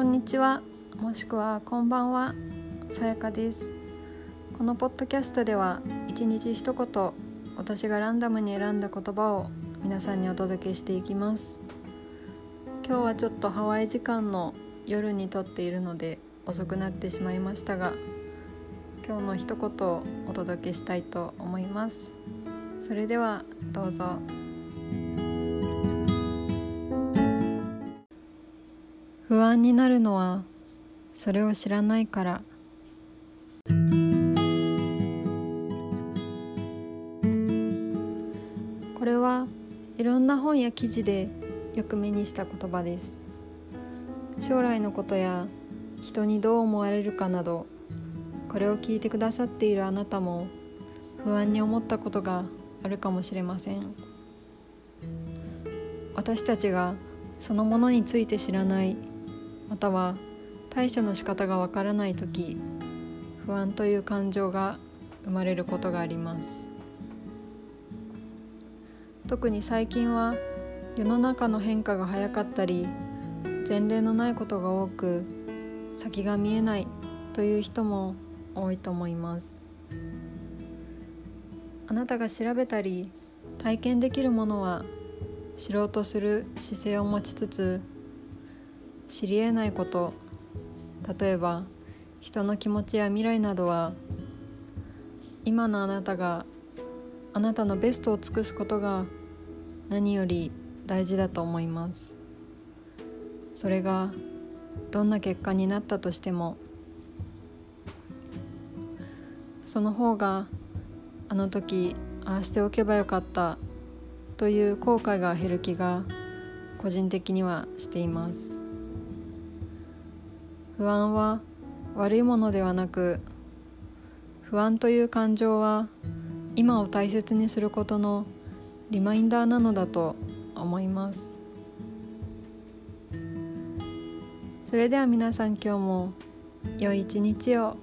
こんにちは。もしくはこんばんは。さやかです。このポッドキャストでは一日一言私がランダムに選んだ言葉を皆さんにお届けしていきます。今日はちょっとハワイ時間の夜に撮っているので遅くなってしまいましたが今日の一言をお届けしたいと思います。それではどうぞ。不安になるのはそれを知らないから。これはいろんな本や記事でよく目にした言葉です。将来のことや人にどう思われるかなどこれを聞いてくださっているあなたも不安に思ったことがあるかもしれません。私たちがそのものについて知らないまたは対処の仕方がわからない時不安という感情が生まれることがあります。特に最近は世の中の変化が早かったり前例のないことが多く先が見えないという人も多いと思います。あなたが調べたり体験できるものは知ろうとする姿勢を持ちつつ知りえないこと。例えば人の気持ちや未来などは今のあなたがあなたのベストを尽くすことが何より大事だと思います。それがどんな結果になったとしてもその方があの時ああしておけばよかったという後悔が減る気が個人的にはしています。不安は悪いものではなく不安という感情は今を大切にすることのリマインダーなのだと思います。それでは皆さん今日も良い一日を。